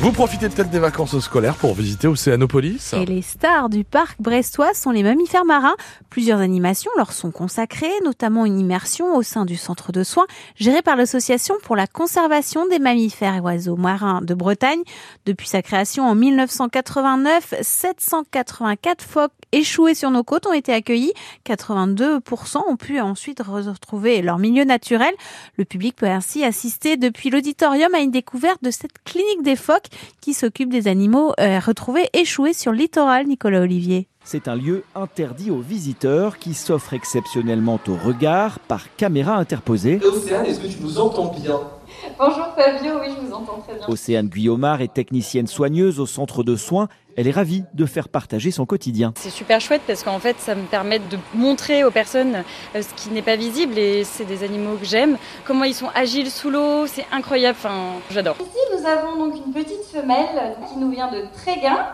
Vous profitez peut-être des vacances scolaires pour visiter Océanopolis Et les stars du parc brestois sont les mammifères marins. Plusieurs animations leur sont consacrées, notamment une immersion au sein du centre de soins géré par l'Association pour la conservation des mammifères et oiseaux marins de Bretagne. Depuis sa création en 1989, 784 phoques échoués sur nos côtes ont été accueillis. 82% ont pu ensuite retrouver leur milieu naturel. Le public peut ainsi assister depuis l'auditorium à une découverte de cette clinique des phoques qui s'occupe des animaux euh, retrouvés échoués sur le littoral, Nicolas Olivier. C'est un lieu interdit aux visiteurs qui s'offre exceptionnellement au regard par caméra interposée. Océane, est-ce que tu nous entends bien? Bonjour Fabio, oui, je vous entends très bien. Océane Guillaumard est technicienne soigneuse au centre de soins. Elle est ravie de faire partager son quotidien. C'est super chouette parce qu'en fait, ça me permet de montrer aux personnes euh, ce qui n'est pas visible et c'est des animaux que j'aime. Comment ils sont agiles sous l'eau, c'est incroyable. Enfin, j'adore. Ici, nous avons donc une petite femelle qui nous vient de Tréguin.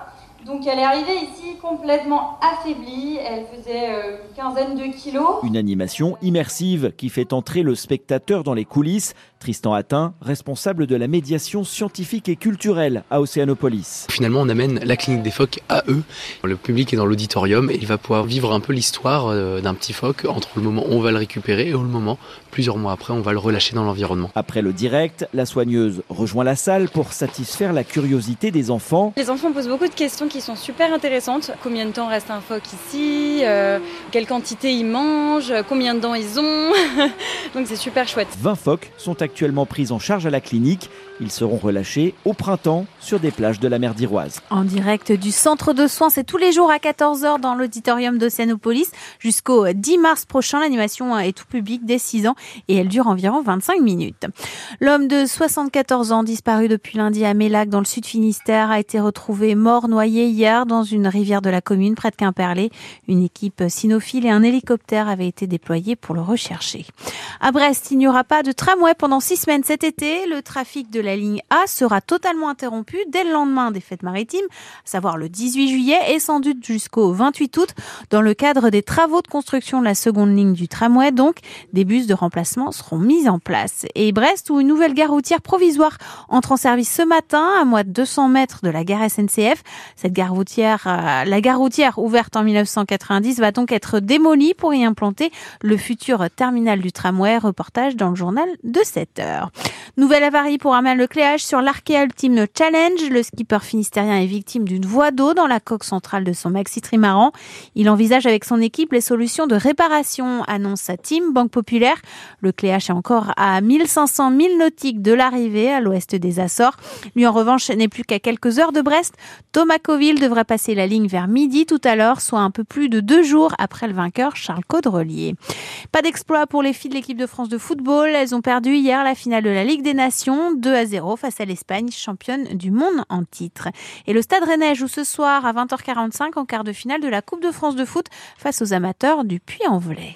Donc elle est arrivée ici complètement affaiblie, elle faisait euh, une quinzaine de kilos. Une animation immersive qui fait entrer le spectateur dans les coulisses. Tristan Attin, responsable de la médiation scientifique et culturelle à Océanopolis. Finalement, on amène la clinique des phoques à eux. Le public est dans l'auditorium et il va pouvoir vivre un peu l'histoire euh, d'un petit phoque entre le moment où on va le récupérer et le moment, plusieurs mois après, on va le relâcher dans l'environnement. Après le direct, la soigneuse rejoint la salle pour satisfaire la curiosité des enfants. Les enfants posent beaucoup de questions qui sont super intéressantes. Combien de temps reste un phoque ici euh, Quelle quantité ils mangent Combien de dents ils ont Donc c'est super chouette. 20 phoques sont actuellement pris en charge à la clinique. Ils seront relâchés au printemps sur des plages de la mer d'Iroise. En direct du centre de soins, c'est tous les jours à 14h dans l'auditorium d'Océanopolis. Jusqu'au 10 mars prochain, l'animation est tout public dès 6 ans et elle dure environ 25 minutes. L'homme de 74 ans disparu depuis lundi à Mélac dans le sud Finistère a été retrouvé mort noyé hier dans une rivière de la commune près de Quimperlé. Une équipe cynophile et un hélicoptère avaient été déployés pour le rechercher. À Brest, il n'y aura pas de tramway pendant six semaines cet été. Le trafic de la ligne A sera totalement interrompu dès le lendemain des fêtes maritimes, à savoir le 18 juillet et sans doute jusqu'au 28 août, dans le cadre des travaux de construction de la seconde ligne du tramway. Donc, des bus de remplacement seront mis en place. Et Brest, où une nouvelle gare routière provisoire entre en service ce matin, à moins de 200 mètres de la gare SNCF. Cette gare routière, euh, la gare routière ouverte en 1990 va donc être démolie pour y implanter le futur terminal du tramway. Reportage dans le journal de 7 heures. Nouvelle avarie pour Amal Lecléage sur l'Arkea Ultime Challenge. Le skipper finistérien est victime d'une voie d'eau dans la coque centrale de son maxi trimaran. Il envisage avec son équipe les solutions de réparation, annonce sa team Banque Populaire. Le Cléache est encore à 1500 milles nautiques de l'arrivée à l'ouest des Açores. Lui, en revanche, n'est plus qu'à quelques heures de Brest. Thomas Coville devrait passer la ligne vers midi tout à l'heure, soit un peu plus de deux jours après le vainqueur Charles Caudrelier. Pas d'exploit pour les filles de l'équipe de France de football. Elles ont perdu hier la finale de la Ligue des Nations, 2 à 0 face à l'Espagne, championne du monde en titre. Et le Stade Rennais joue ce soir à 20h45 en quart de finale de la Coupe de France de foot face aux amateurs du Puy-en-Velay.